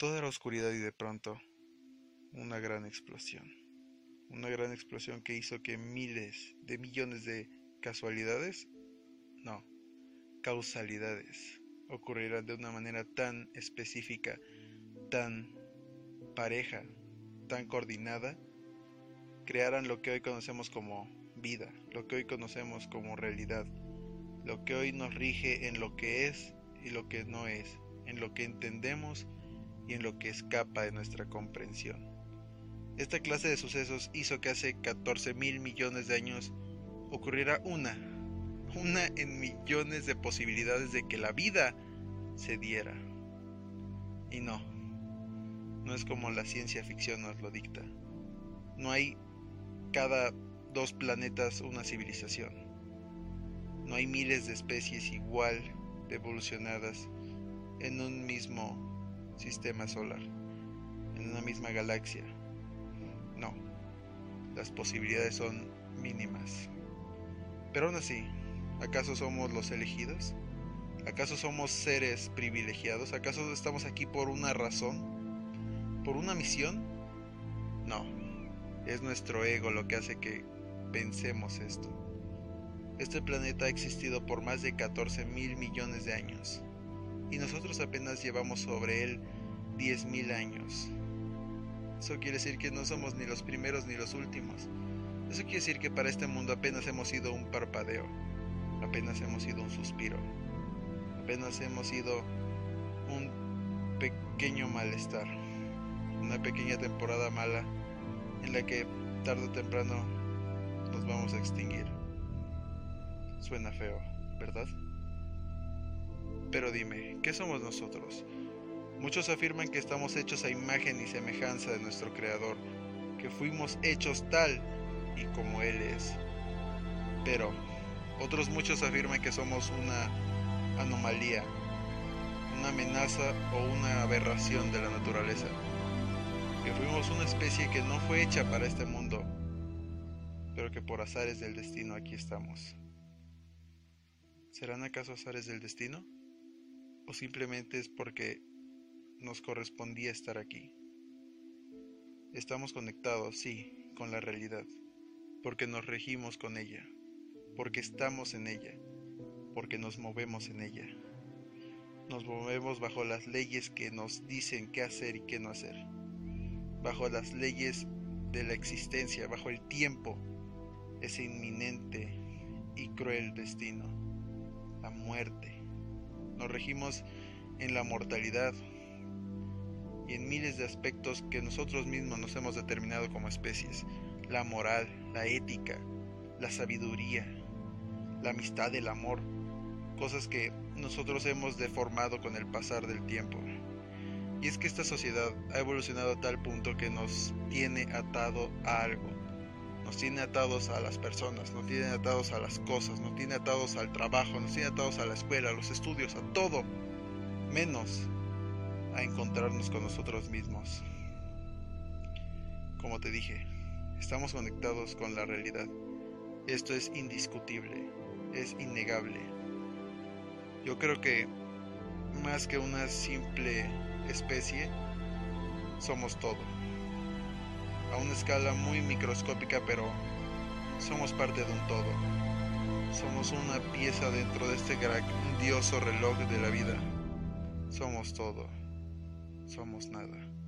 Toda era oscuridad y de pronto una gran explosión. Una gran explosión que hizo que miles de millones de casualidades, no, causalidades, ocurrieran de una manera tan específica, tan pareja, tan coordinada, crearan lo que hoy conocemos como vida, lo que hoy conocemos como realidad, lo que hoy nos rige en lo que es y lo que no es, en lo que entendemos y en lo que escapa de nuestra comprensión. Esta clase de sucesos hizo que hace 14 mil millones de años ocurriera una, una en millones de posibilidades de que la vida se diera. Y no, no es como la ciencia ficción nos lo dicta. No hay cada dos planetas una civilización. No hay miles de especies igual de evolucionadas en un mismo sistema solar, en una misma galaxia. No, las posibilidades son mínimas. Pero aún así, ¿acaso somos los elegidos? ¿Acaso somos seres privilegiados? ¿Acaso estamos aquí por una razón? ¿Por una misión? No, es nuestro ego lo que hace que pensemos esto. Este planeta ha existido por más de 14 mil millones de años y nosotros apenas llevamos sobre él 10 mil años. Eso quiere decir que no somos ni los primeros ni los últimos. Eso quiere decir que para este mundo apenas hemos sido un parpadeo, apenas hemos sido un suspiro, apenas hemos sido un pequeño malestar, una pequeña temporada mala en la que tarde o temprano nos vamos a extinguir. Suena feo, ¿verdad? Pero dime, ¿qué somos nosotros? Muchos afirman que estamos hechos a imagen y semejanza de nuestro Creador, que fuimos hechos tal y como Él es. Pero otros muchos afirman que somos una anomalía, una amenaza o una aberración de la naturaleza, que fuimos una especie que no fue hecha para este mundo, pero que por azares del destino aquí estamos. ¿Serán acaso azares del destino? ¿O simplemente es porque nos correspondía estar aquí? Estamos conectados, sí, con la realidad, porque nos regimos con ella, porque estamos en ella, porque nos movemos en ella. Nos movemos bajo las leyes que nos dicen qué hacer y qué no hacer, bajo las leyes de la existencia, bajo el tiempo, ese inminente y cruel destino, la muerte. Nos regimos en la mortalidad y en miles de aspectos que nosotros mismos nos hemos determinado como especies. La moral, la ética, la sabiduría, la amistad, el amor. Cosas que nosotros hemos deformado con el pasar del tiempo. Y es que esta sociedad ha evolucionado a tal punto que nos tiene atado a algo nos tiene atados a las personas, nos tiene atados a las cosas, nos tiene atados al trabajo, nos tiene atados a la escuela, a los estudios, a todo, menos encontrarnos con nosotros mismos. Como te dije, estamos conectados con la realidad. Esto es indiscutible, es innegable. Yo creo que más que una simple especie, somos todo a una escala muy microscópica, pero somos parte de un todo. Somos una pieza dentro de este grandioso reloj de la vida. Somos todo. Somos nada.